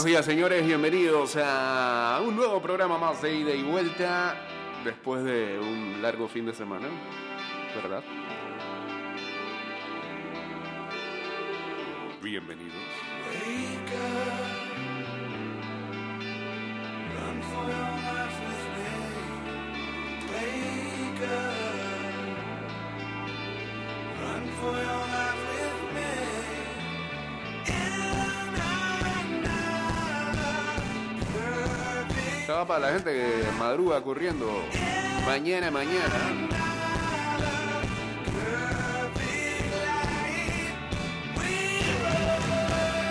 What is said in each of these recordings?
Buenos días, señores. Bienvenidos a un nuevo programa más de ida y vuelta después de un largo fin de semana, ¿verdad? Bienvenidos. Estaba para la gente que madruga corriendo mañana, mañana.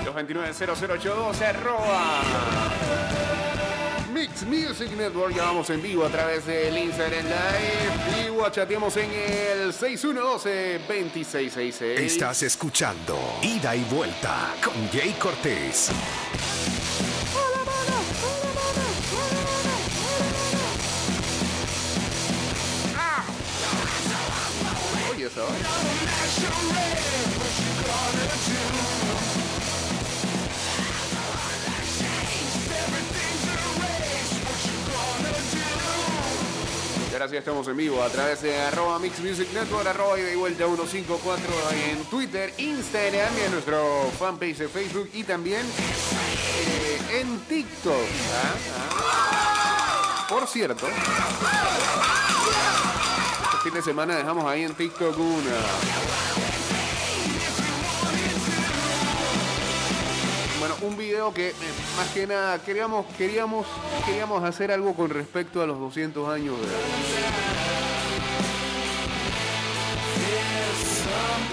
Los 290082 arroba Mix Music Network. Ya vamos en vivo a través del Instagram Live. Y chateamos en el 6112-2666. Estás escuchando Ida y Vuelta con Jay Cortés. Ahora sí estamos en vivo a través de arroba Mix Music Network, arroba y de vuelta 154 en Twitter, Instagram y en nuestro fanpage de Facebook y también eh, en TikTok. ¿ah? ¿ah? Por cierto, fin de semana dejamos ahí en TikTok una. Bueno, un video que eh, más que nada queríamos, queríamos, queríamos hacer algo con respecto a los 200 años de,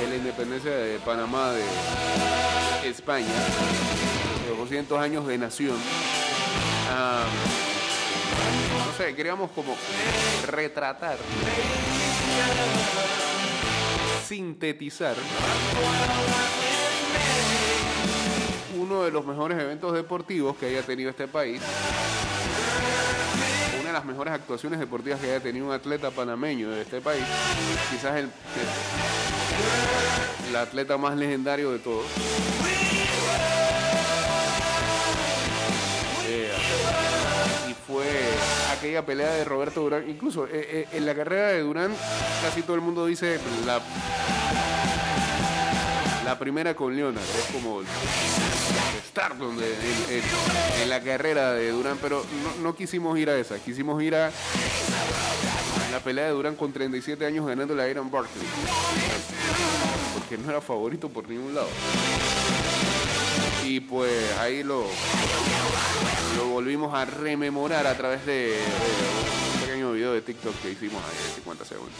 de la independencia de Panamá de España, los 200 años de nación. Ah, no sé, queríamos como retratar, sintetizar uno de los mejores eventos deportivos que haya tenido este país. Una de las mejores actuaciones deportivas que haya tenido un atleta panameño de este país. Quizás el, el atleta más legendario de todos. Aquella pelea de Roberto Durán. Incluso eh, eh, en la carrera de Durán, casi todo el mundo dice la, la primera con Leonard. Es como el stardom de- en, la carrera de Durán, pero no, no quisimos ir a esa. Quisimos ir a la pelea de Durán con 37 años ganando la Iron Barkley. Porque no era favorito por ningún lado. Y pues ahí lo, lo volvimos a rememorar a través de, un pequeño video de TikTok que hicimos ahí de 50 segundos.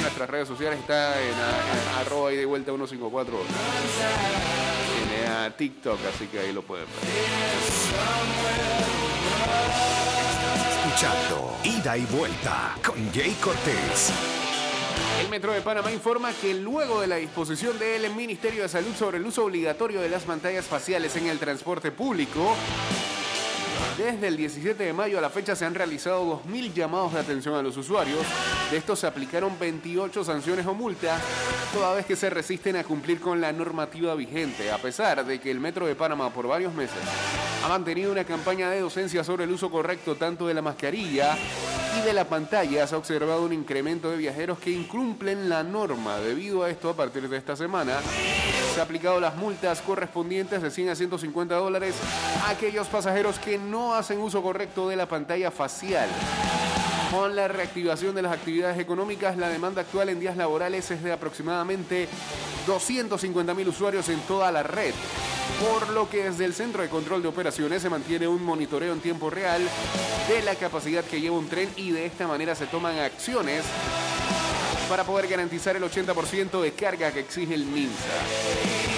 Nuestras redes sociales está en, en arroba y de vuelta 154 en TikTok, así que ahí lo pueden ver. Escuchando Ida y Vuelta con Jay Cortés. El Metro de Panamá informa que luego de la disposición del Ministerio de Salud sobre el uso obligatorio de las pantallas faciales en el transporte público, desde el 17 de mayo a la fecha se han realizado 2.000 llamados de atención a los usuarios. De estos se aplicaron 28 sanciones o multas, toda vez que se resisten a cumplir con la normativa vigente, a pesar de que el Metro de Panamá por varios meses ha mantenido una campaña de docencia sobre el uso correcto tanto de la mascarilla y de la pantalla. Se ha observado un incremento de viajeros que incumplen la norma. Debido a esto, a partir de esta semana, se han aplicado las multas correspondientes de 100 a 150 dólares a aquellos pasajeros que no hacen uso correcto de la pantalla facial. Con la reactivación de las actividades económicas, la demanda actual en días laborales es de aproximadamente 250 mil usuarios en toda la red, por lo que desde el Centro de Control de Operaciones se mantiene un monitoreo en tiempo real de la capacidad que lleva un tren y de esta manera se toman acciones para poder garantizar el 80% de carga que exige el MINSA.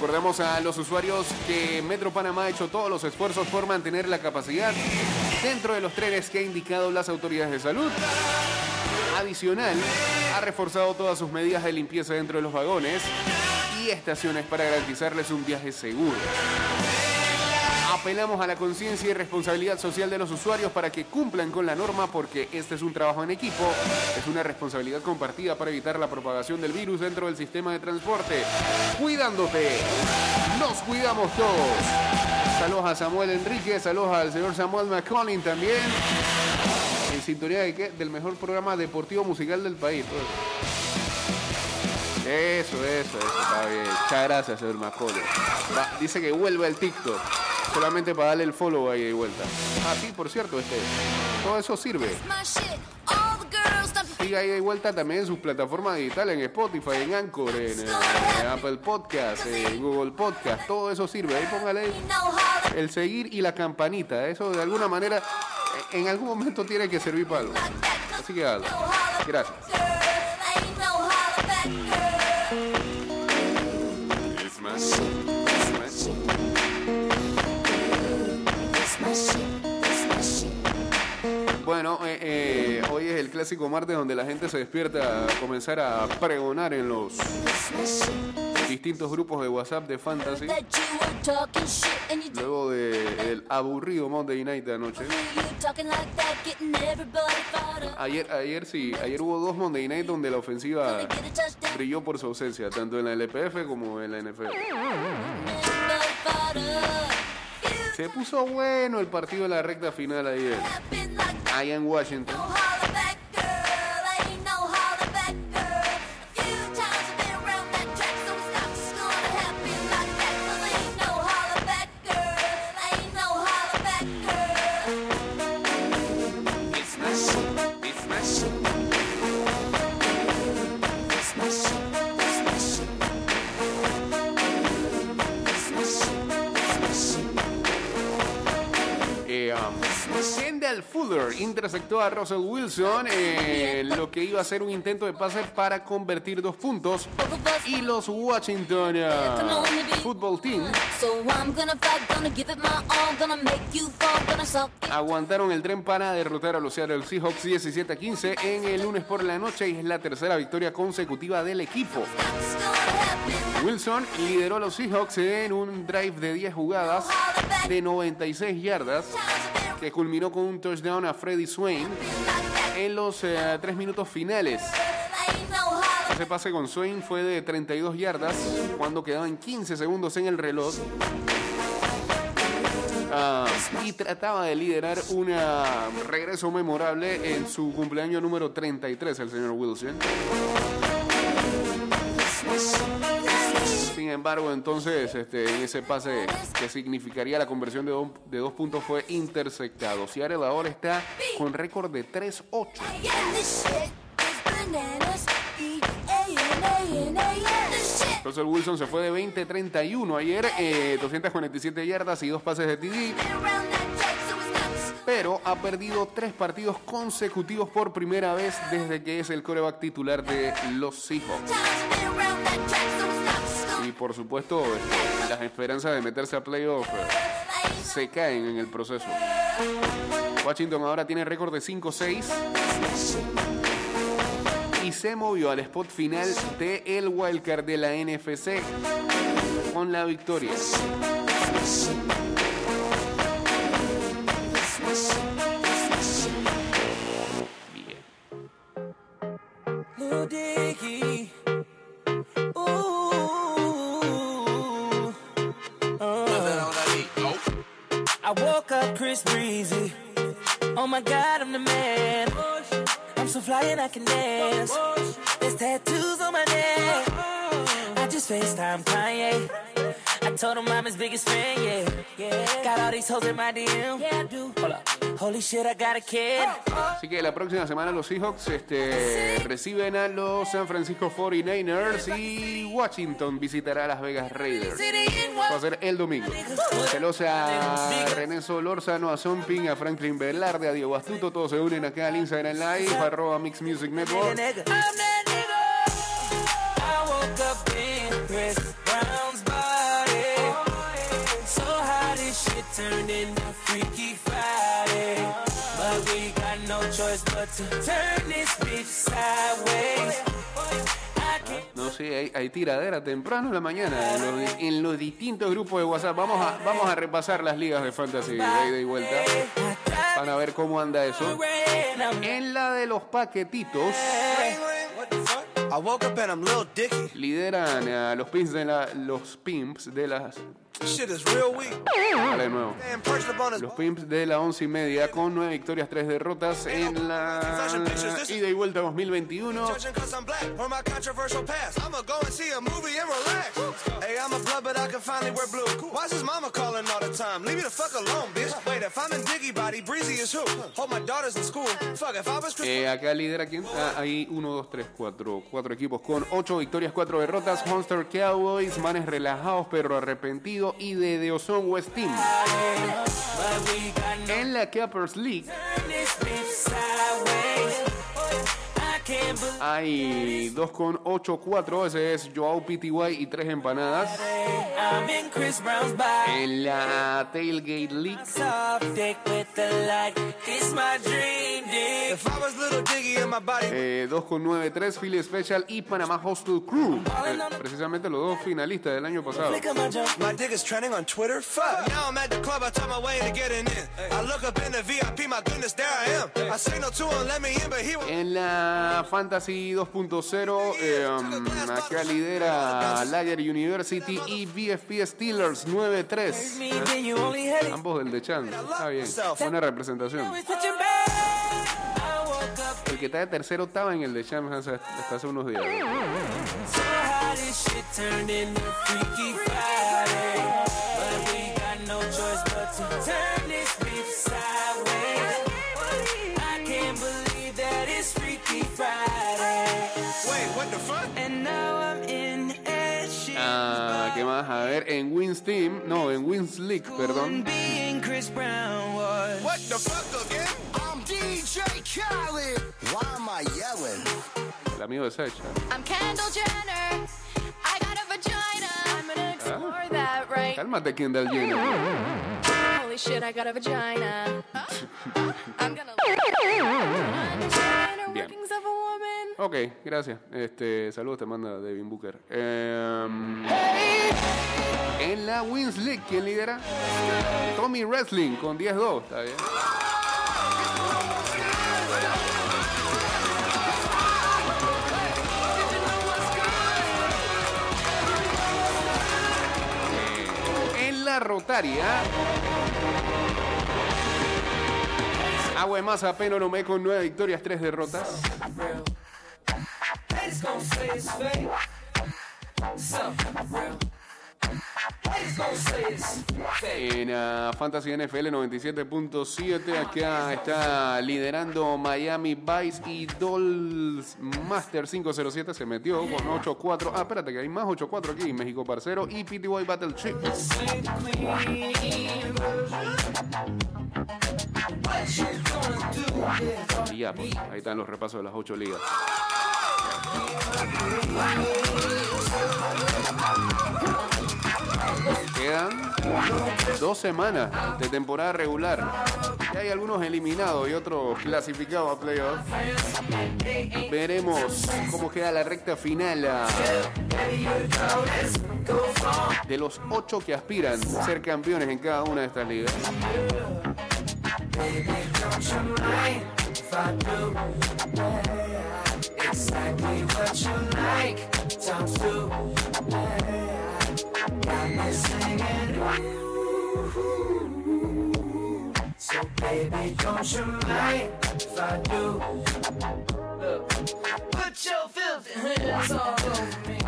Recordemos a los usuarios que Metro Panamá ha hecho todos los esfuerzos por mantener la capacidad dentro de los trenes que ha indicado las autoridades de salud. Adicional, ha reforzado todas sus medidas de limpieza dentro de los vagones y estaciones para garantizarles un viaje seguro. Apelamos a la conciencia y responsabilidad social de los usuarios para que cumplan con la norma porque este es un trabajo en equipo, es una responsabilidad compartida para evitar la propagación del virus dentro del sistema de transporte. Cuidándote, nos cuidamos todos. Saludos a Samuel Enrique, saludos al señor Samuel McCollin también. En sintonía de qué? Del mejor programa deportivo musical del país. Eso, eso, eso, está bien. Muchas gracias, señor. Va, dice que vuelve al TikTok. Solamente para darle el follow ahí de vuelta. Ah, sí, por cierto, este. Todo eso sirve. Siga ahí de vuelta también en sus plataformas digitales, en Spotify, en Anchor, en, en Apple Podcast, en Google Podcast. Todo eso sirve. Ahí póngale el seguir y la campanita. Eso de alguna manera, en algún momento tiene que servir para algo. Así que. Gracias. Bueno, eh, eh, hoy es el clásico martes donde la gente se despierta a comenzar a pregonar en los distintos grupos de WhatsApp de Fantasy. Luego del aburrido Monday Night de anoche. Ayer, ayer sí, ayer hubo dos Monday Night donde la ofensiva brilló por su ausencia, tanto en la LPF como en la NFL. Se puso bueno el partido de la recta final ayer, allá en Washington. Kendall Fuller interceptó a Russell Wilson en lo que iba a ser un intento de pase para convertir dos puntos. Y los Washington uh, Football Team aguantaron el tren para derrotar a los Seattle Seahawks 17 a 15 en el lunes por la noche y es la tercera victoria consecutiva del equipo. Wilson lideró a los Seahawks en un drive de 10 jugadas de 96 yardas que culminó con un touchdown a Freddy Swain en los eh, tres minutos finales. Ese pase con Swain fue de 32 yardas cuando quedaban 15 segundos en el reloj. Ah, y trataba de liderar un regreso memorable en su cumpleaños número 33, el señor Wilson. Sin embargo, entonces, este, ese pase que significaría la conversión de, do- de dos puntos fue interceptado. Seattle ahora está con récord de 3-8. Russell Wilson se fue de 20-31 ayer, eh, 247 yardas y dos pases de TD, pero ha perdido tres partidos consecutivos por primera vez desde que es el coreback titular de los Seahawks. Y por supuesto, este, las esperanzas de meterse a playoff eh, se caen en el proceso. Washington ahora tiene récord de 5-6 y se movió al spot final de el wildcard de la NFC con la victoria. And I can dance. There's tattoos on my neck. I just FaceTime Kanye. I told him I'm his biggest fan, yeah. yeah. Got all these hoes in my DM. Yeah, I do. Hold up. Holy shit, I got a kid. Así que la próxima semana los Seahawks este, reciben a los San Francisco 49ers y Washington visitará a Las Vegas Raiders. Va a ser el domingo. Saludos a René Solórzano, a Zomping, a Franklin Velarde, a Diego Astuto. Todos se unen acá al Instagram Live, arroba Mix Music Network. nigga. To turn this bitch sideways. I can't No sé, Oye, hay, hay tiradera temprano en la mañana en los, en los distintos grupos de WhatsApp. Vamos a, vamos a repasar las ligas de fantasy de ida y vuelta. Van a ver cómo anda eso. En la de los paquetitos lideran a los pimps de la, los pimps de las Dale de nuevo. Los Pimps de la once y media con nueve victorias, tres derrotas en la ida y vuelta 2021. Judging cause I'm black or my controversial past. I'ma go and see a movie and relax. Hey, I'm a blood, but I can finally wear blue. Why's his mama calling all the time? Leave me the fuck alone, bitch. Wait, if I'm in Diggy Body, Breezy is who? Hope my daughter's in school. Fuck, if I was Chris Eh, acá lidera quién? Ah, hay uno, dos, tres, cuatro, cuatro equipos con ocho victorias, cuatro derrotas. Monster Cowboys, manes relajados pero arrepentidos y de Deozón West Team. En la Cappers League hay dos con ocho, cuatro. Ese es Joao PTY y tres empanadas. En la Tailgate League Eh, 2 con 9, 3, Philly Special y Panamá Hostel Crew. Eh, precisamente los dos finalistas del año pasado. En la Fantasy 2.0, eh, um, acá lidera Lager University y BFP Steelers 9-3. Me, then you only had it. Ambos del de Chan. Está bien. Buena representación. El que está de tercero estaba en el de Chan hasta, hace unos días. En Wins Team, no, en Wins League, perdón. What the fuck again? I'm DJ Khaled. Why am I yelling? El amigo de Sacha. I'm Kendall Jenner. I got a vagina. I'm gonna explore that right. Cálmate, Kendall Jenner. Holy shit, I got a vagina. I'm gonna Bien. workings of a woman. Ok, gracias. Este, saludos te manda Devin Booker. Em, en la Wins League, ¿quién lidera? Tommy Wrestling con 10-2. Está bien. En la Rotaria. Agua de Masa Penolomé con 9 victorias, 3 derrotas. En ah, Fantasy NFL 97.7 acá está liderando Miami Vice y Dolls Master 507 se metió con 8-4. Ah, espérate que hay más 8-4 aquí. México Parcero y PTY Battle Y ya, pues, ahí están los repasos de las 8 ligas. Quedan dos semanas de temporada regular. Y hay algunos eliminados y otros clasificados a playoffs. Veremos cómo queda la recta final ah, de los ocho que aspiran a ser campeones en cada una de estas ligas. Exactly what you like. Time to. Got me singing. Ooh. So baby, don't you mind if I do? Look, put your filthy hands all over me.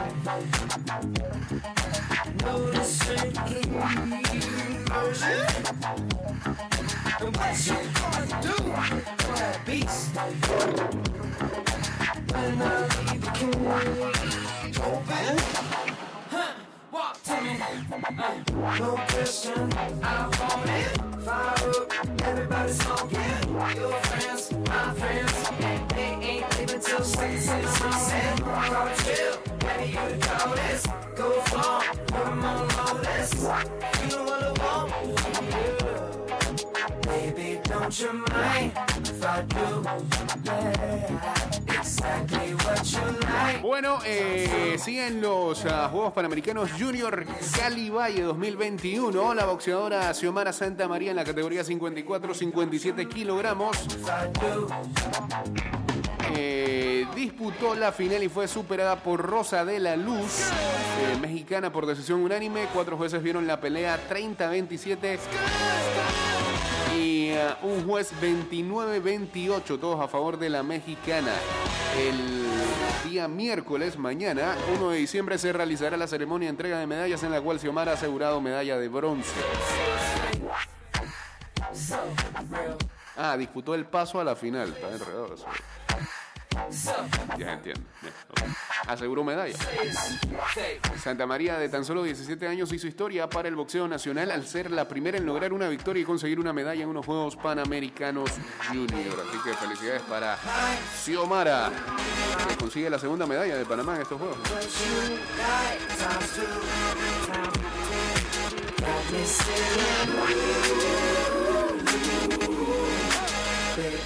And what you gonna do for that beast? When I leave the cage open, huh, walk to me. Uh, no question, I want it. Fire up, everybody smoking. Your friends, my friends, they ain't leaving till six in the morning. Probably chill, maybe you know don't you mind if I do? Yeah. Bueno, eh, siguen los ah, Juegos Panamericanos Junior Cali Valle 2021. La boxeadora Xiomara Santa María en la categoría 54-57 kilogramos. eh, disputó la final y fue superada por Rosa de la Luz, eh, mexicana por decisión unánime. Cuatro jueces vieron la pelea 30-27 y eh, un juez 29-28, todos a favor de la mexicana. El día miércoles, mañana, 1 de diciembre, se realizará la ceremonia de entrega de medallas en la cual Xiomara ha asegurado medalla de bronce. Ah, disputó el paso a la final. Está enredado eso. Ya entiendo. Bien. Aseguró medalla. Santa María, de tan solo 17 años, hizo historia para el boxeo nacional al ser la primera en lograr una victoria y conseguir una medalla en unos Juegos Panamericanos Junior. Así que felicidades para Xiomara, que consigue la segunda medalla de Panamá en estos Juegos.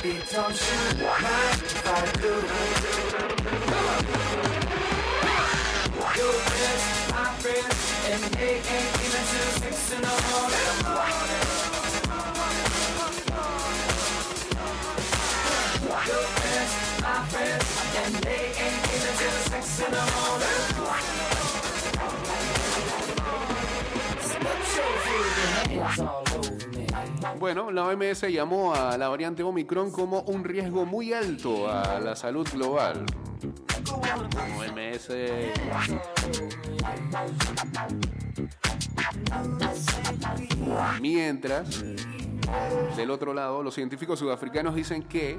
don't you mind if I do? Your friends, my friends, and they ain't even till sex in the morning. Your friends, my friends, and they ain't even in the morning. Bueno, la OMS llamó a la variante Omicron como un riesgo muy alto a la salud global. OMS. Mientras, del otro lado, los científicos sudafricanos dicen que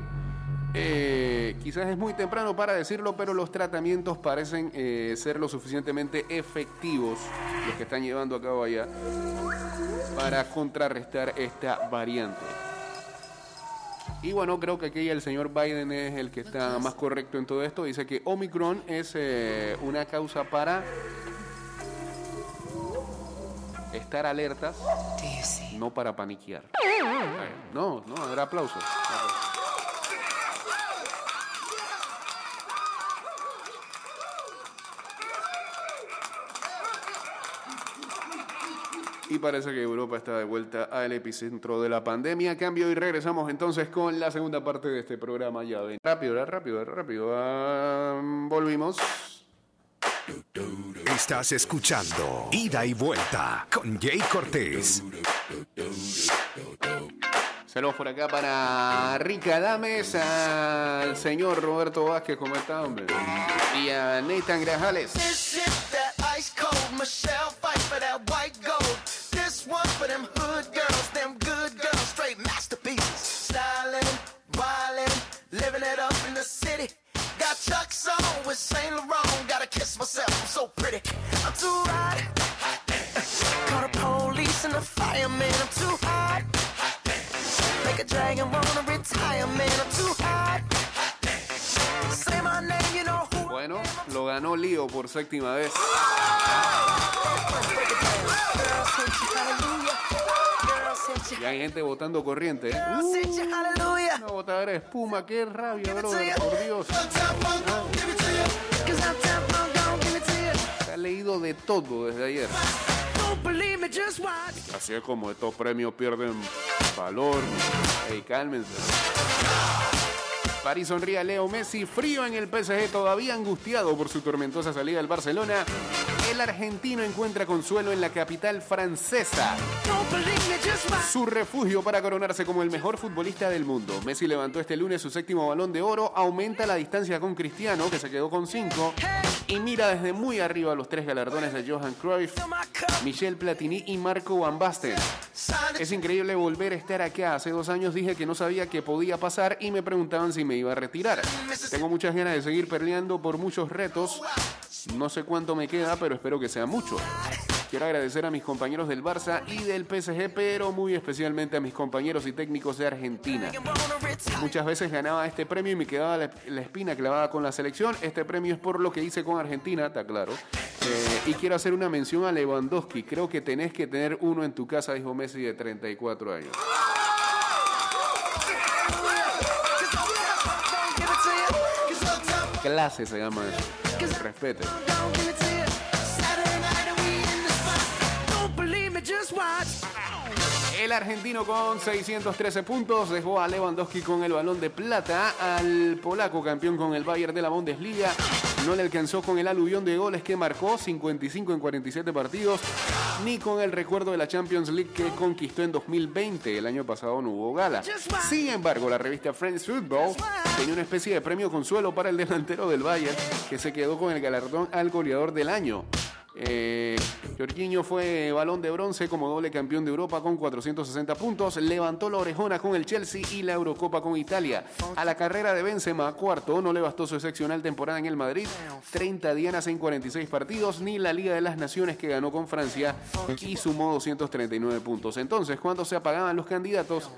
eh, quizás es muy temprano para decirlo, pero los tratamientos parecen eh, ser lo suficientemente efectivos, los que están llevando a cabo allá, para contrarrestar esta variante. Y bueno, creo que aquí el señor Biden es el que está más correcto en todo esto. Dice que Omicron es eh, una causa para estar alertas, no para paniquear. No, no, habrá aplausos. Y parece que Europa está de vuelta al epicentro de la pandemia. Cambio y regresamos entonces con la segunda parte de este programa. Ya ven. Rápido, rápido, rápido. Ah, volvimos. Estás escuchando Ida y Vuelta con Jay Cortés. Saludos por acá para Rica Dames, al señor Roberto Vázquez, ¿cómo está, hombre? Y a Nathan Grajales. Chuck's on with Saint Laurent. Gotta kiss myself, I'm so pretty. I'm too hot. Call the police and the fireman. I'm too hot. Make a dragon wanna retire, man. I'm too hot. Say my name, you know who. Bueno, lo ganó Lío por séptima vez. Y hay gente votando corriente, ¿eh? Uh, una botadera de espuma, qué rabia, brother, por Dios. You. Se ha leído de todo desde ayer. Así es como estos premios pierden valor. Ey, cálmense. París sonríe a Leo Messi, frío en el PSG, todavía angustiado por su tormentosa salida del Barcelona. El argentino encuentra consuelo en la capital francesa. Su refugio para coronarse como el mejor futbolista del mundo. Messi levantó este lunes su séptimo balón de oro, aumenta la distancia con Cristiano, que se quedó con cinco, y mira desde muy arriba los tres galardones de Johan Cruyff, Michel Platini y Marco Van Basten. Es increíble volver a estar acá. Hace dos años dije que no sabía qué podía pasar y me preguntaban si me iba a retirar. Tengo muchas ganas de seguir peleando por muchos retos. No sé cuánto me queda, pero espero que sea mucho. Quiero agradecer a mis compañeros del Barça y del PSG, pero muy especialmente a mis compañeros y técnicos de Argentina. Muchas veces ganaba este premio y me quedaba la, la espina clavada con la selección. Este premio es por lo que hice con Argentina, está claro. Eh, y quiero hacer una mención a Lewandowski. Creo que tenés que tener uno en tu casa, dijo Messi, de 34 años. Clase se llama eso. Respete. El argentino con 613 puntos dejó a Lewandowski con el balón de plata. Al polaco campeón con el Bayern de la Bundesliga no le alcanzó con el aluvión de goles que marcó 55 en 47 partidos, ni con el recuerdo de la Champions League que conquistó en 2020. El año pasado no hubo gala. Sin embargo, la revista Friends Football tenía una especie de premio consuelo para el delantero del Bayern que se quedó con el galardón al goleador del año. Eh, Jorginho fue balón de bronce como doble campeón de Europa con 460 puntos. Levantó la orejona con el Chelsea y la Eurocopa con Italia. A la carrera de Benzema, cuarto, no le bastó su excepcional temporada en el Madrid. 30 dianas en 46 partidos, ni la Liga de las Naciones que ganó con Francia y sumó 239 puntos. Entonces, cuando se apagaban los candidatos,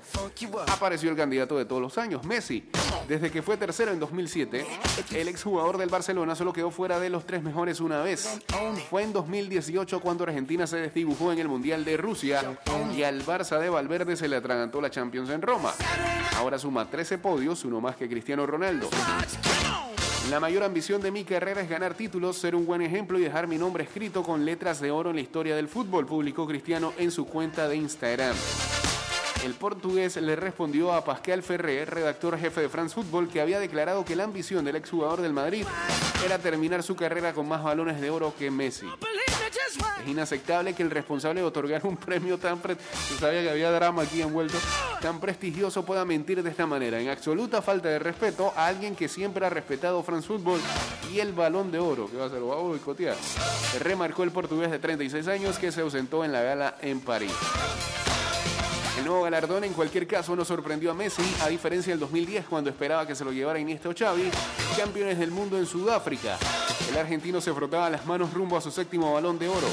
apareció el candidato de todos los años, Messi. Desde que fue tercero en 2007, el exjugador del Barcelona solo quedó fuera de los tres mejores una vez. Fue en 2018 cuando Argentina se desdibujó en el Mundial de Rusia y al Barça de Valverde se le atragantó la Champions en Roma. Ahora suma 13 podios, uno más que Cristiano Ronaldo. La mayor ambición de mi carrera es ganar títulos, ser un buen ejemplo y dejar mi nombre escrito con letras de oro en la historia del fútbol, publicó Cristiano en su cuenta de Instagram. El portugués le respondió a Pascal Ferrer, redactor jefe de France Football, que había declarado que la ambición del exjugador del Madrid era terminar su carrera con más balones de oro que Messi. Es inaceptable que el responsable de otorgar un premio tan que había drama aquí envuelto, tan prestigioso pueda mentir de esta manera, en absoluta falta de respeto a alguien que siempre ha respetado France Football y el balón de oro, que va a ser, va a boicotear. Remarcó el portugués de 36 años que se ausentó en la gala en París. El nuevo galardón en cualquier caso no sorprendió a Messi, a diferencia del 2010 cuando esperaba que se lo llevara Iniesta o Xavi, campeones del mundo en Sudáfrica. El argentino se frotaba las manos rumbo a su séptimo balón de oro,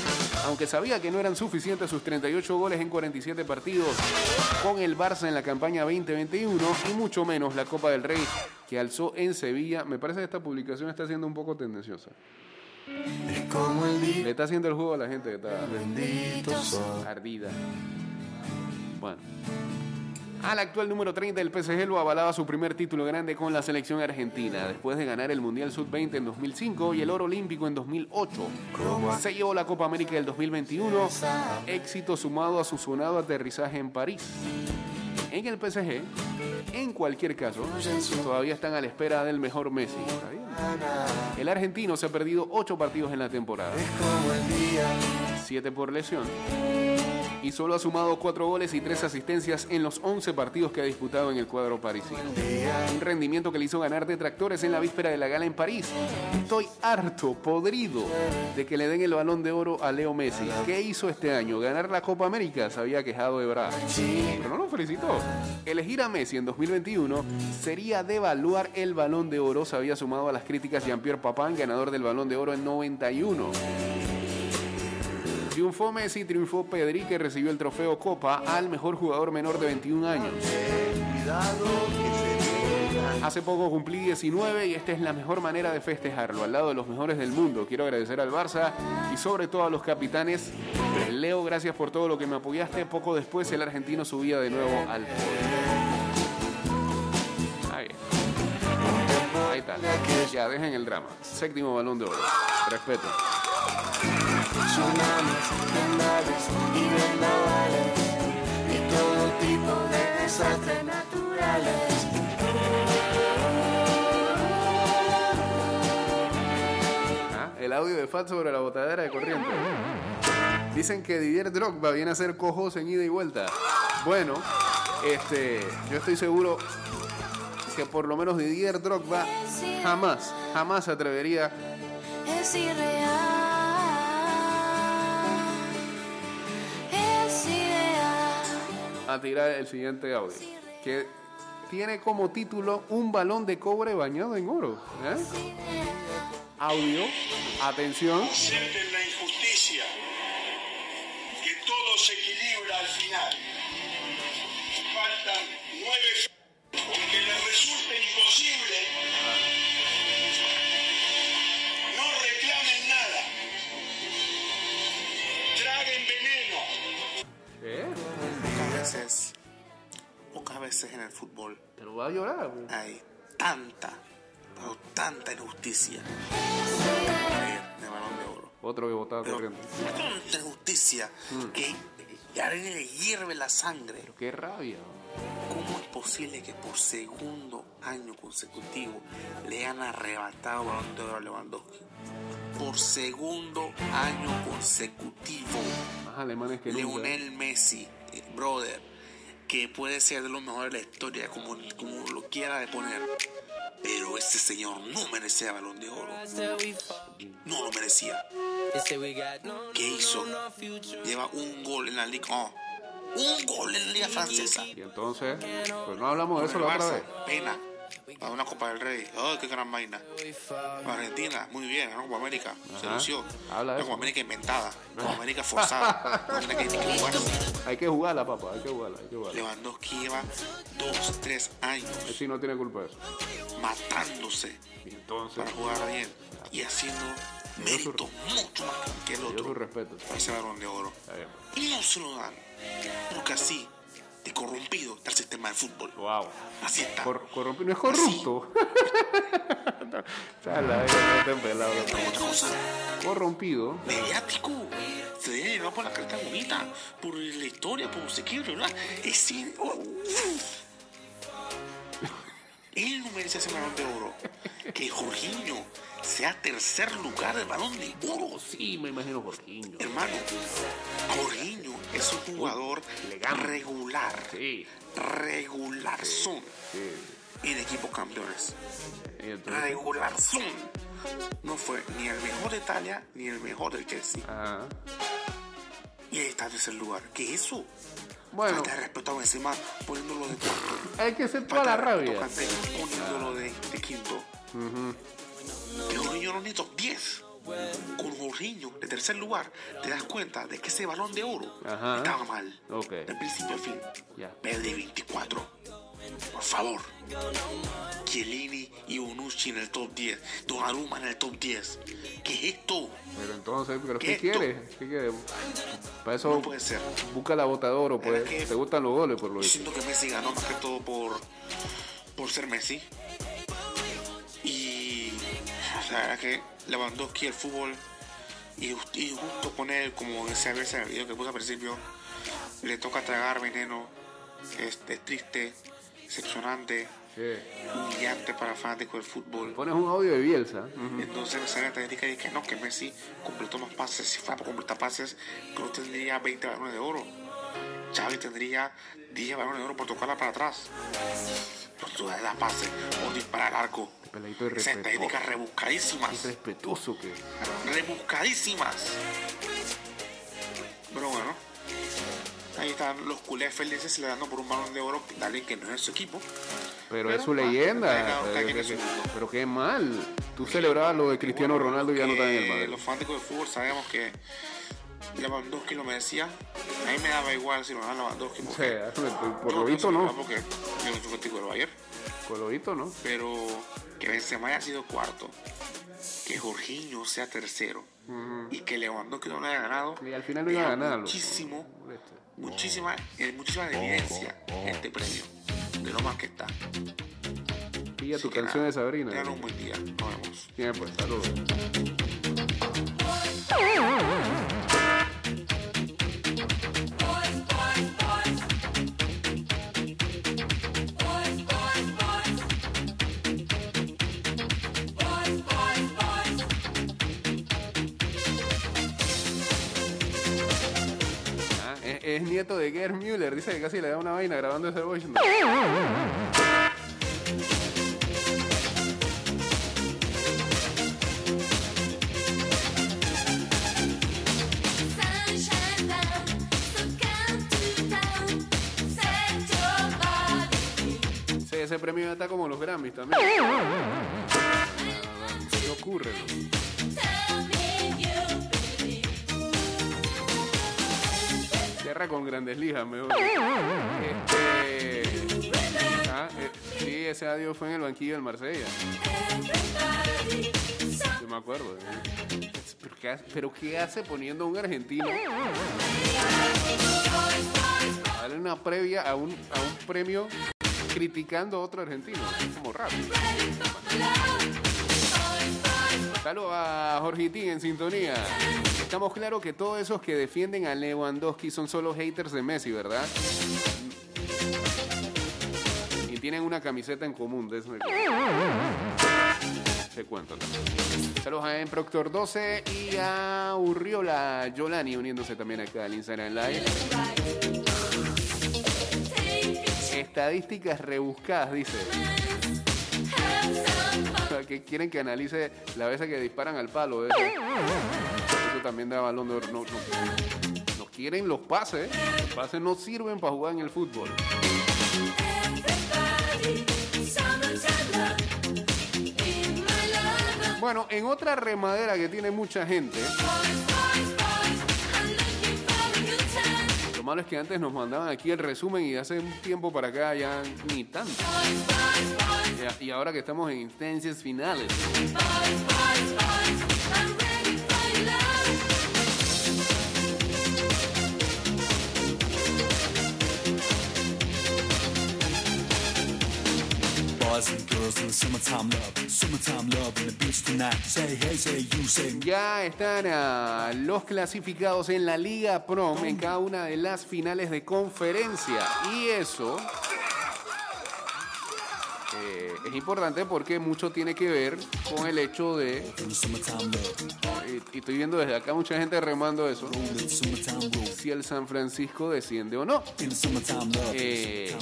aunque sabía que no eran suficientes sus 38 goles en 47 partidos con el Barça en la campaña 2021 y mucho menos la Copa del Rey que alzó en Sevilla. Me parece que esta publicación está siendo un poco tendenciosa. Es como el día Le está haciendo el juego a la gente que está ardida. Bueno. Al actual número 30 del PSG lo avalaba su primer título grande con la selección argentina, después de ganar el Mundial Sub-20 en 2005 y el Oro Olímpico en 2008. Se llevó la Copa América del 2021, éxito sumado a su sonado aterrizaje en París. En el PSG, en cualquier caso, todavía están a la espera del mejor Messi. ¿Está bien? El argentino se ha perdido 8 partidos en la temporada. Como el día 7 por lesión. Y solo ha sumado 4 goles y 3 asistencias en los 11 partidos que ha disputado en el cuadro parisino. Un rendimiento que le hizo ganar detractores en la víspera de la gala en París. Estoy harto, podrido, de que le den el balón de oro a Leo Messi. ¿Qué hizo este año? Ganar la Copa América, se había quejado de Bra. Pero no lo felicitó. Elegir a Messi en 2021 sería devaluar el balón de oro. Se había sumado a las críticas Jean-Pierre Papin, ganador del balón de oro en 91. Triunfó Messi, triunfó Pedri, que recibió el trofeo Copa al mejor jugador menor de 21 años. Hace poco cumplí 19 y esta es la mejor manera de festejarlo, al lado de los mejores del mundo. Quiero agradecer al Barça y sobre todo a los capitanes. Leo, gracias por todo lo que me apoyaste. Poco después el argentino subía de nuevo al podio. Ahí. Ahí está. Ya, dejen el drama. Séptimo balón de oro. Respeto. Tsunamis, temblores y vendavales y todo tipo de desastres naturales. Ah, El audio de Fat sobre la botadera de corriente. Dicen que Didier Drogba viene a ser cojos en ida y vuelta. Bueno, este, yo estoy seguro que por lo menos Didier Drogba jamás, jamás se atrevería Es irreal. A tirar el siguiente audio. Que tiene como título un balón de cobre bañado en oro. ¿eh? Audio, atención. Veces en el fútbol Pero va a llorar. hay tanta, pero tanta injusticia de balón de oro. Otro que votaba Pero corriendo. tanta injusticia que ya le hierve la sangre. Qué rabia. ¿Cómo es posible que por segundo año consecutivo le han arrebatado el balón de oro a Lewandowski? Por segundo año consecutivo. Más alemanes que nunca. Lionel Messi, eh, brother, que puede ser de los mejores de la historia, como, como lo quiera de poner. Pero este señor no merecía balón de oro. No lo merecía. ¿Qué hizo? Lleva un gol en la Liga. oh, un gol en la Liga Francesa. Y entonces, pues no hablamos de eso la otra vez. Pena. A una Copa del Rey. ¡Ay, qué gran vaina! Argentina, muy bien, ganó Copa América. Se Ajá. lució. Habla Una Copa. América inventada. Copa América forzada. Copa América que tiene que jugarse. Hay que jugarla, papá, hay que jugarla, hay que jugarla. Lewandowski lleva dos, tres años Messi no tiene culpa de eso. matándose Y entonces, para jugar bien y haciendo mérito mucho más que el yo otro respeto. para ese balón de oro. Y no se lo dan. Porque así de corrompido está el sistema del fútbol. Wow. Así está. Cor corrompido, no es corrupto. Chala, otra cosa, Corrompido. mediático. Se debe llevar por la carta bonita, por la historia, por no sé qué, ¿verdad? Es oh, uf. Él no merece ese balón de oro. Que Jorginho sea tercer lugar del balón de oro. Sí, me imagino Jorginho. Hermano, Jorginho es un jugador regular. Sí, Regular son sí. en equipos campeones. Regular son. No fue ni el mejor de Italia ni el mejor del Chelsea. ajá. Y ahí está en tercer lugar. ¿Qué es eso? Bueno, Falta de respeto a Benzema poniéndolo de cuarto. hay que ser toda la rabia. poniéndolo de, de quinto. Que Jorginho no ni top 10. Con Jorginho de tercer lugar, te das cuenta de que ese balón de oro Ajá. estaba mal. Ok. De principio a fin. Pedri 24. Por favor. Chiellini y Bonucci en el top 10. Donnarumma en el top 10. ¿Qué es esto? Pero entonces, ¿pero ¿Qué quieres? ¿Qué quieres? Para eso No puede ser. busca la bota de oro, pues. ¿Verdad que- Te gustan los goles, por lo Yo siento que Messi ganó más que todo por, por ser Messi. Y la verdad que Lewandowski el fútbol y, just- y justo poner como esa vez en el video que puse al principio, le toca tragar veneno, es, es triste, decepcionante, Sí. humillante para fanáticos del fútbol. Pones un audio de Bielsa. Entonces me sale la estadística y que no, que Messi completó más pases, si fuera por completar pases, no tendría 20 balones de oro. Xavi tendría 10 balones de oro por tocarla para atrás. Por tu da pases, o disparar al arco. Esas estadísticas rebuscadísimas. Respetuoso que. Rebuscadísimas. Pero bueno, ahí están los culés felices celebrando por un balón de oro alguien que no es su equipo. Pero, Pero, es su ah, leyenda. Pero, su- qué mal. Tú celebrabas lo de Cristiano Ronaldo y ya no está en el Madrid. Los fanáticos de fútbol sabemos que Lewandowski lo merecía. A mí me daba igual si lo ganaba Lewandowski. O sea, por lo visto no. Porque yo no soy fanático del Bayern. Por lo visto no. Pero que Benzema haya sido cuarto, que Jorginho sea tercero y que Lewandowski no lo haya ganado. Y al final no iba a ganarlo. Muchísimo, muchísima, eh, muchísima evidencia en este premio. De lo más que está. Pilla tu canción nada, de Sabrina. tengan un buen día. Nos vemos. Bien, pues, saludos. es, nieto de Gerd Müller. Dice que casi le da una vaina grabando ese voice. Sí, ese premio está como los Grammys también. ¿Qué ocurre? Con grandes ligas, mejor. Este, ah, eh, sí, ese adiós fue en el banquillo del Marsella. Yo me acuerdo. ¿eh? ¿Pero qué, hace, pero qué hace poniendo a un argentino a darle una previa a un, a un premio criticando a otro argentino. Es como raro. Saludos a Jorgitín en sintonía. Estamos claros que todos esos que defienden a Lewandowski son solo haters de Messi, ¿verdad? Y tienen una camiseta en común de eso. cuentan. Saludos a En Proctor 12 y a Urriola Yolani uniéndose también acá al Instagram Live. Estadísticas rebuscadas, dice. Que quieren que analice la veces que disparan al palo. Eso, También da balón de oro. No, no, no quieren los pases. Los pases no sirven para jugar en el fútbol. Bueno, en otra remadera que tiene mucha gente, lo malo es que antes nos mandaban aquí el resumen y hace un tiempo para acá ya ni tanto. Y ahora que estamos en instancias finales. Ya están ah, los clasificados en la Liga Prom en cada una de las finales de conferencia. Y eso eh, es importante porque mucho tiene que ver con el hecho de... Y, y estoy viendo desde acá mucha gente remando eso. Si el San Francisco desciende o no. Eh,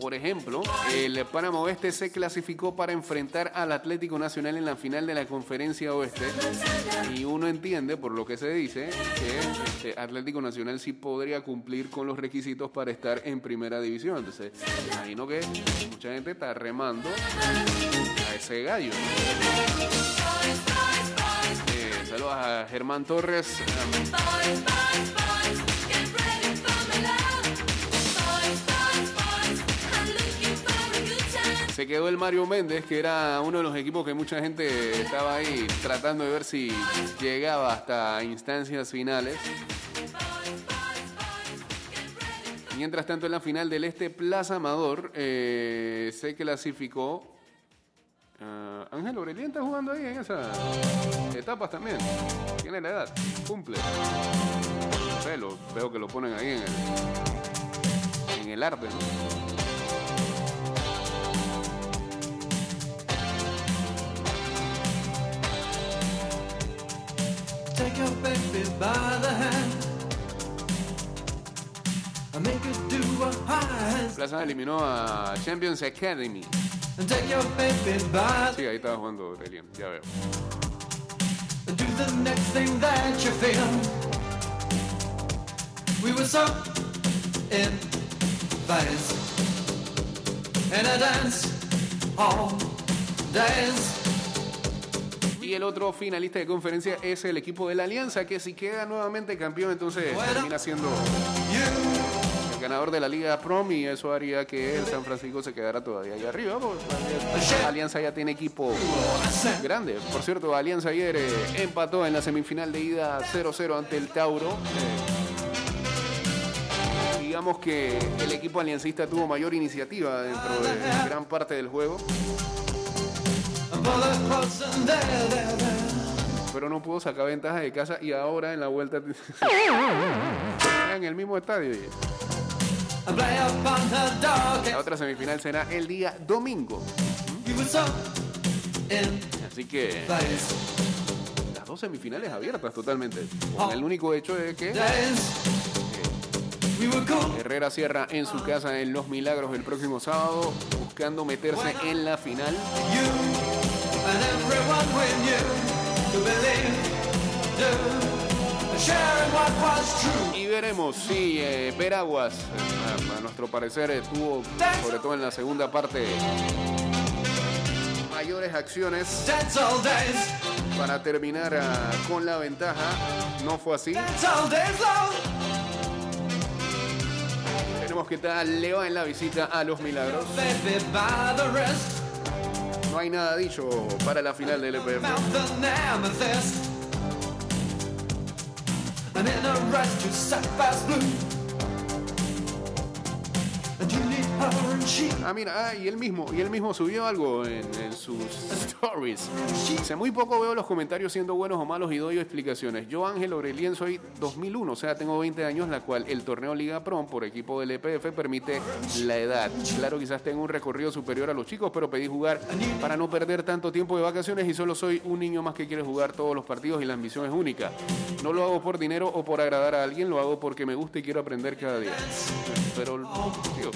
por ejemplo, el Panamá Oeste se clasificó para enfrentar al Atlético Nacional en la final de la Conferencia Oeste. Y uno entiende, por lo que se dice, que este, Atlético Nacional sí podría cumplir con los requisitos para estar en primera división. Entonces, imagino que mucha gente está remando a ese gallo. Eh, saludos a Germán Torres. Se quedó el Mario Méndez, que era uno de los equipos que mucha gente estaba ahí tratando de ver si llegaba hasta instancias finales. Mientras tanto, en la final del Este Plaza Amador eh, se clasificó. ah, Ángel Aurelián está jugando ahí en esas etapas también. Tiene la edad, cumple. Veo que lo ponen ahí en el, en el arte, ¿no? Plaza eliminó a Champions Academy. Sí, ahí estaba jugando Aurelian, ya veo. We were so in dance all days. Y el otro finalista de conferencia es el equipo de la Alianza, que si queda nuevamente campeón, entonces termina siendo ganador de la Liga Prom y eso haría que el San Francisco se quedara todavía allá arriba. la Alianza ya tiene equipo grande. Por cierto, Alianza ayer eh, empató en la semifinal de ida 0-0 ante el Tauro. Eh, digamos que el equipo aliancista tuvo mayor iniciativa dentro de gran parte del juego. Pero no pudo sacar ventaja de casa y ahora en la vuelta en el mismo estadio. La otra semifinal será el día domingo, así que las dos semifinales abiertas totalmente. Con el único hecho de que cool. Herrera cierra en su casa en Los Milagros el próximo sábado, buscando meterse en la final. You and Y veremos si eh, Veraguas, a, nuestro parecer, eh, tuvo, sobre todo en la segunda parte, mayores acciones para terminar ah, con la ventaja. No fue así. Tenemos que tal le va en la visita a Los Milagros. No hay nada dicho para la final del EPF. Mouth an amethyst. And in a rush to sapphire blue. And you need her Ah, mira, ah, y él mismo, y él mismo subió algo en, en sus stories. Hace muy poco veo los comentarios siendo buenos o malos y doy explicaciones. Yo, Ángel Aurelien, soy 2001, o sea, tengo 20 años, la cual el torneo Liga Prom por equipo del EPF permite la edad. Claro, quizás tengo un recorrido superior a los chicos, pero pedí jugar para no perder tanto tiempo de vacaciones y solo soy un niño más que quiere jugar todos los partidos y la ambición es única. No lo hago por dinero o por agradar a alguien, lo hago porque me gusta y quiero aprender cada día. Pero, tío,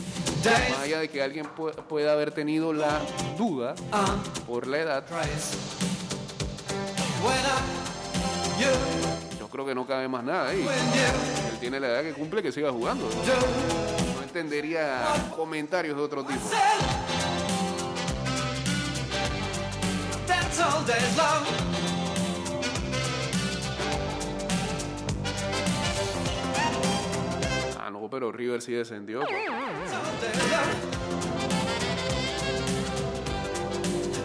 más allá de que alguien pu- pueda haber tenido la duda por la edad, yo creo que no cabe más nada ahí. Él tiene la edad que cumple, que siga jugando. No entendería comentarios de otro tipo. Pero River sí descendió. pues.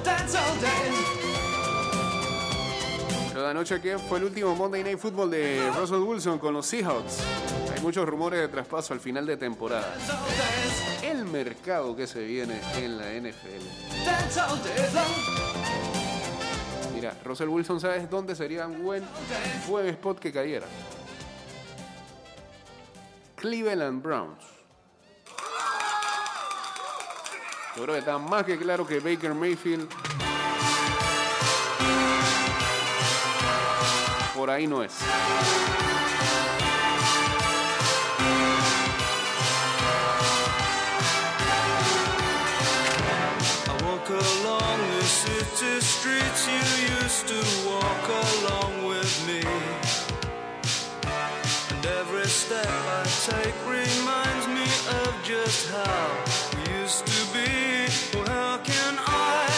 That's all day. Cada noche que fue el último Monday Night Football de Russell Wilson con los Seahawks. Hay muchos rumores de traspaso al final de temporada. El mercado que se viene en la NFL. Mira, Russell Wilson, ¿sabes dónde sería un buen jueves spot que cayera? Cleveland Browns. Yo creo que está más que claro que Baker Mayfield por ahí no es. I walk along city streets you used to walk along with me. And every step reminds me of just how we used to be. Oh, how can I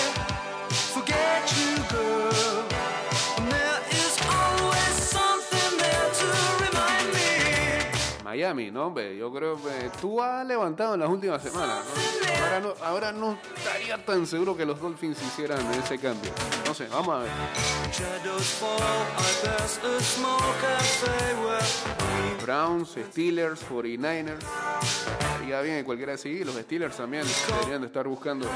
Miami, no, hombre, yo creo que tú has levantado en las últimas semanas. Ahora, no, estaría tan seguro que los Dolphins hicieran ese cambio. No sé, vamos a ver. Browns, Steelers, 49ers. Estaría bien cualquiera de los Steelers también deberían de estar buscando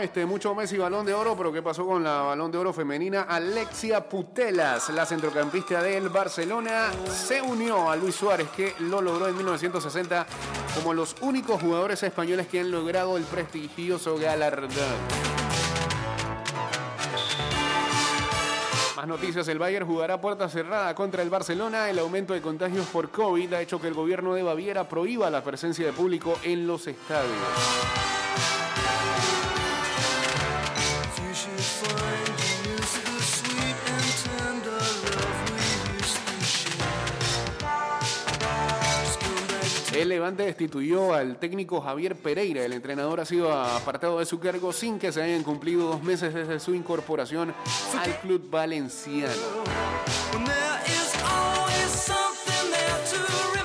Este, mucho Messi balón de oro, pero ¿qué pasó con la balón de oro femenina? Alexia Putelas, la centrocampista del Barcelona, se unió a Luis Suárez, que lo logró en 1960 como los únicos jugadores españoles que han logrado el prestigioso galardón. Más noticias, el Bayern jugará puerta cerrada contra el Barcelona. El aumento de contagios por COVID ha hecho que el gobierno de Baviera prohíba la presencia de público en los estadios. El Levante destituyó al técnico Javier Pereira. El entrenador ha sido apartado de su cargo sin que se hayan cumplido dos meses desde su incorporación al club valenciano.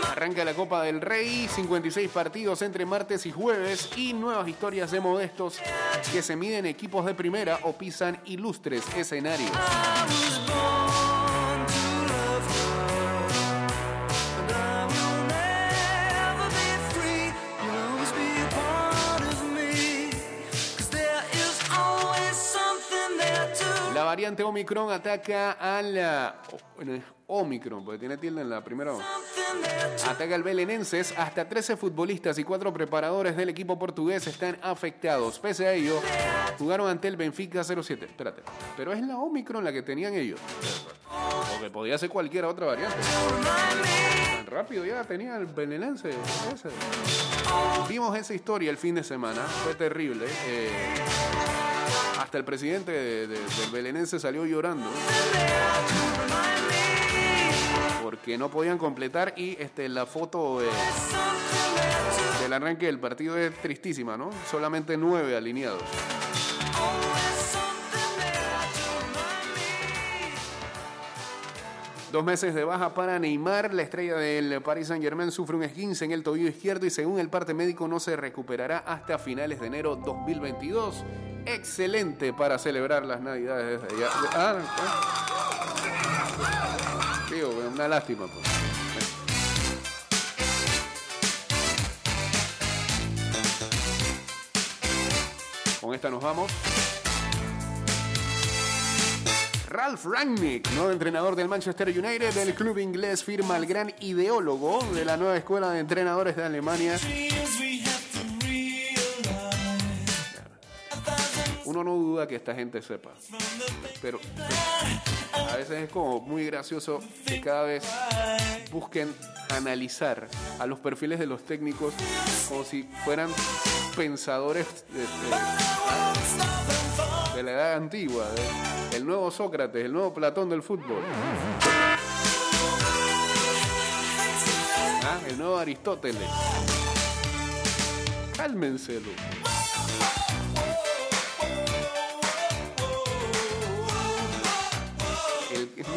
Arranca la Copa del Rey, 56 partidos entre martes y jueves y nuevas historias de modestos que se miden equipos de primera o pisan ilustres escenarios. Variante Omicron ataca a la... es Omicron, porque tiene tilde en la primera Ataca al Belenenses. Hasta 13 futbolistas y 4 preparadores del equipo portugués están afectados. Pese a ello, jugaron ante el Benfica 0-7. Espérate. Pero es la Omicron la que tenían ellos. Porque podía ser cualquier otra variante. Tan rápido ya tenía el Belenense. ese. Vimos esa historia el fin de semana. Fue terrible. eh, hasta el presidente de- de- del Belenense salió llorando. Porque no podían completar y este, la foto de- del arranque del partido es tristísima, ¿no? Solamente nueve alineados. Dos meses de baja para Neymar. La estrella del Paris Saint Germain sufre un esguince en el tobillo izquierdo y según el parte médico no se recuperará hasta finales de enero 2022. Excelente para celebrar las navidades desde ya. Ah, ah. Una lástima. Pues. Con esta nos vamos. Ralph Rangnick, nuevo entrenador del Manchester United, del club inglés, firma al gran ideólogo de la nueva escuela de entrenadores de Alemania. Uno no duda que esta gente sepa, pero a veces es como muy gracioso que cada vez busquen analizar a los perfiles de los técnicos como si fueran pensadores de, de- la edad antigua, de- el nuevo Sócrates, el nuevo Platón del fútbol. Ah, el nuevo Aristóteles. Cálmense,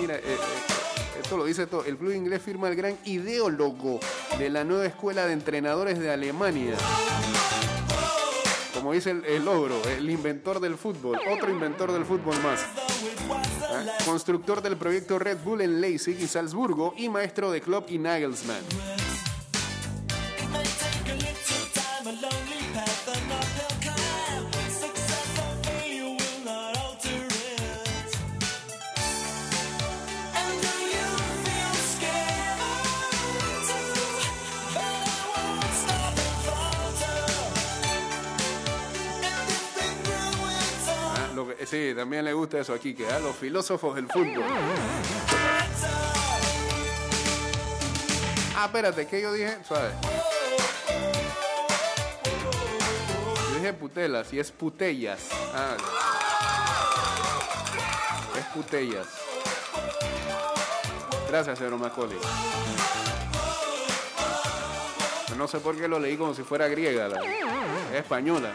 mira, eh, eh, esto lo dice todo. El club inglés firma el gran ideólogo de la nueva escuela de entrenadores de Alemania. Como dice el, el logro, el inventor del fútbol, otro inventor del fútbol más. ¿Ah? Constructor del proyecto Red Bull en Leipzig y Salzburgo y maestro de Klopp y Nagelsmann. Sí, también le gusta eso aquí, que a los filósofos del fútbol. Ah, espérate, ¿qué yo dije? Suave. Yo dije putelas y es putellas. Ah. Es putellas. Gracias, señor Macaulay. No sé por qué lo leí como si fuera griega. la- es española.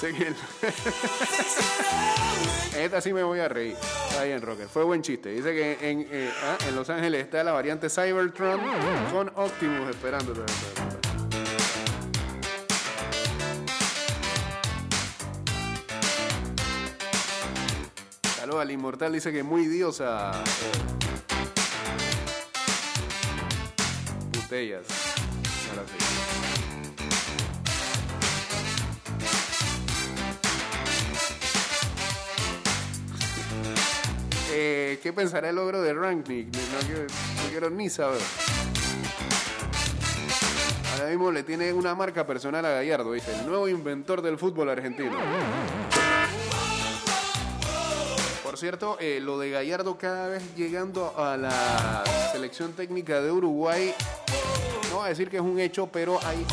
Que el- Esta sí me voy a reír. Está bien, Rocker. Fue buen chiste. Dice que en, eh, ah, en Los Ángeles está la variante Cybertron con Optimus esperando. Al Inmortal. Dice que muy diosa. Botellas. Ahora sí. Eh, ¿Qué pensará el logro de Ranknick? No, no no quiero ni saber. Ahora mismo le tiene una marca personal a Gallardo, dice, el nuevo inventor del fútbol argentino. Cierto, eh, lo de Gallardo cada vez llegando a la selección técnica de Uruguay, no voy a decir que es un hecho, pero hay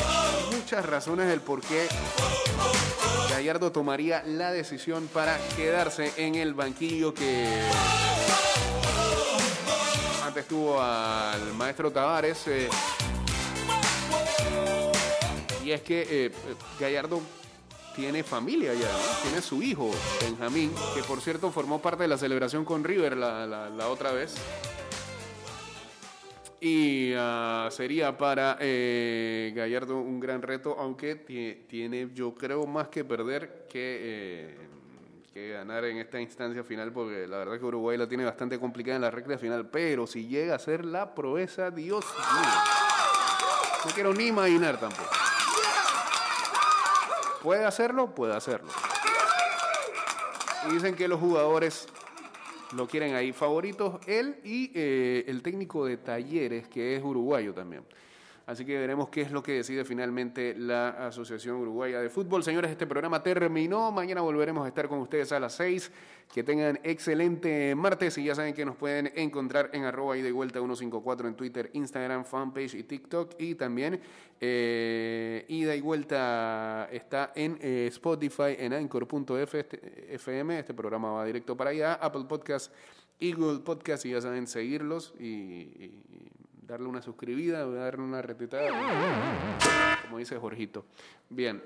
muchas razones del por qué Gallardo tomaría la decisión para quedarse en el banquillo que antes tuvo al maestro Tavares. eh, y es que eh, Gallardo tiene familia ya, tiene su hijo, Benjamín, que por cierto formó parte de la celebración con River la, la- la otra vez. Y ah, sería para eh, Gallardo un gran reto, aunque ti- tiene, yo creo, más que perder que, eh, que ganar en esta instancia final, porque la verdad que Uruguay la tiene bastante complicada en la recta final. Pero si llega a ser la proeza, Dios mío, no quiero ni imaginar tampoco. ¿Puede hacerlo? Puede hacerlo. Y dicen que los jugadores lo quieren ahí. Favoritos él y eh, el técnico de Talleres, que es uruguayo también. Así que veremos qué es lo que decide finalmente la Asociación Uruguaya de Fútbol. Señores, este programa terminó. Mañana volveremos a estar con ustedes a las 6. Que tengan excelente martes y ya saben que nos pueden encontrar en arroba y de vuelta 154 en Twitter, Instagram, fanpage y TikTok. Y también eh, ida y vuelta está en eh, Spotify, en anchor.fm. Este programa va directo para allá. Apple Podcast Google Podcast. Y ya saben seguirlos darle una suscribida, darle una retuitada, como dice Jorgito. Bien.